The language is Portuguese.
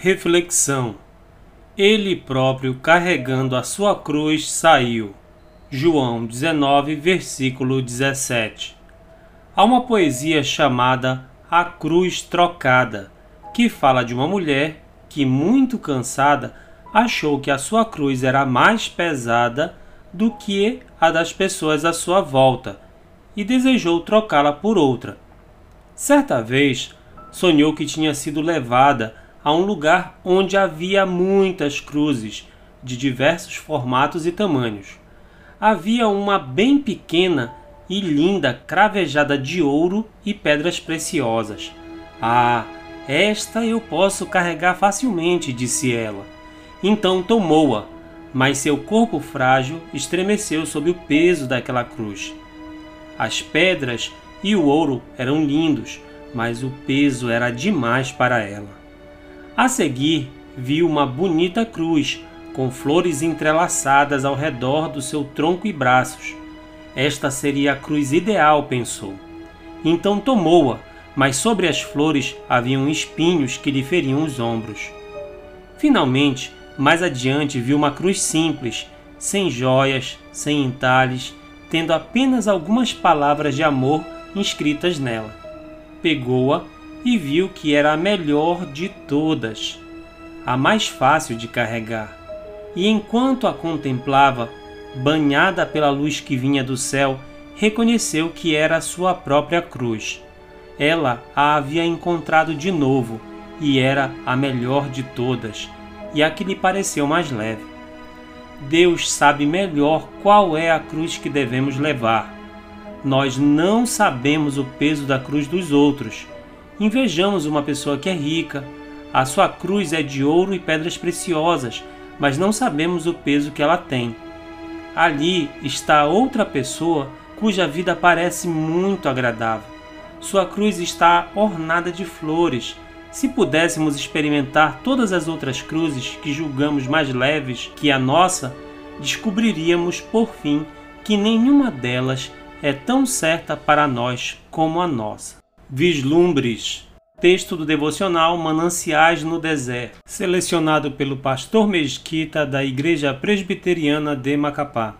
Reflexão. Ele próprio carregando a sua cruz saiu. João 19, versículo 17. Há uma poesia chamada A Cruz Trocada, que fala de uma mulher que, muito cansada, achou que a sua cruz era mais pesada do que a das pessoas à sua volta e desejou trocá-la por outra. Certa vez, sonhou que tinha sido levada a um lugar onde havia muitas cruzes de diversos formatos e tamanhos. Havia uma bem pequena e linda cravejada de ouro e pedras preciosas. Ah, esta eu posso carregar facilmente, disse ela. Então tomou-a, mas seu corpo frágil estremeceu sob o peso daquela cruz. As pedras e o ouro eram lindos, mas o peso era demais para ela. A seguir, viu uma bonita cruz com flores entrelaçadas ao redor do seu tronco e braços. Esta seria a cruz ideal, pensou. Então tomou-a, mas sobre as flores haviam espinhos que lhe feriam os ombros. Finalmente, mais adiante, viu uma cruz simples, sem joias, sem entalhes, tendo apenas algumas palavras de amor inscritas nela. Pegou-a e viu que era a melhor de todas, a mais fácil de carregar. E enquanto a contemplava, banhada pela luz que vinha do céu, reconheceu que era a sua própria cruz. Ela a havia encontrado de novo e era a melhor de todas, e a que lhe pareceu mais leve. Deus sabe melhor qual é a cruz que devemos levar. Nós não sabemos o peso da cruz dos outros Invejamos uma pessoa que é rica. A sua cruz é de ouro e pedras preciosas, mas não sabemos o peso que ela tem. Ali está outra pessoa cuja vida parece muito agradável. Sua cruz está ornada de flores. Se pudéssemos experimentar todas as outras cruzes que julgamos mais leves que a nossa, descobriríamos por fim que nenhuma delas é tão certa para nós como a nossa. Vislumbres. Texto do devocional Mananciais no Deserto, selecionado pelo pastor Mesquita da Igreja Presbiteriana de Macapá.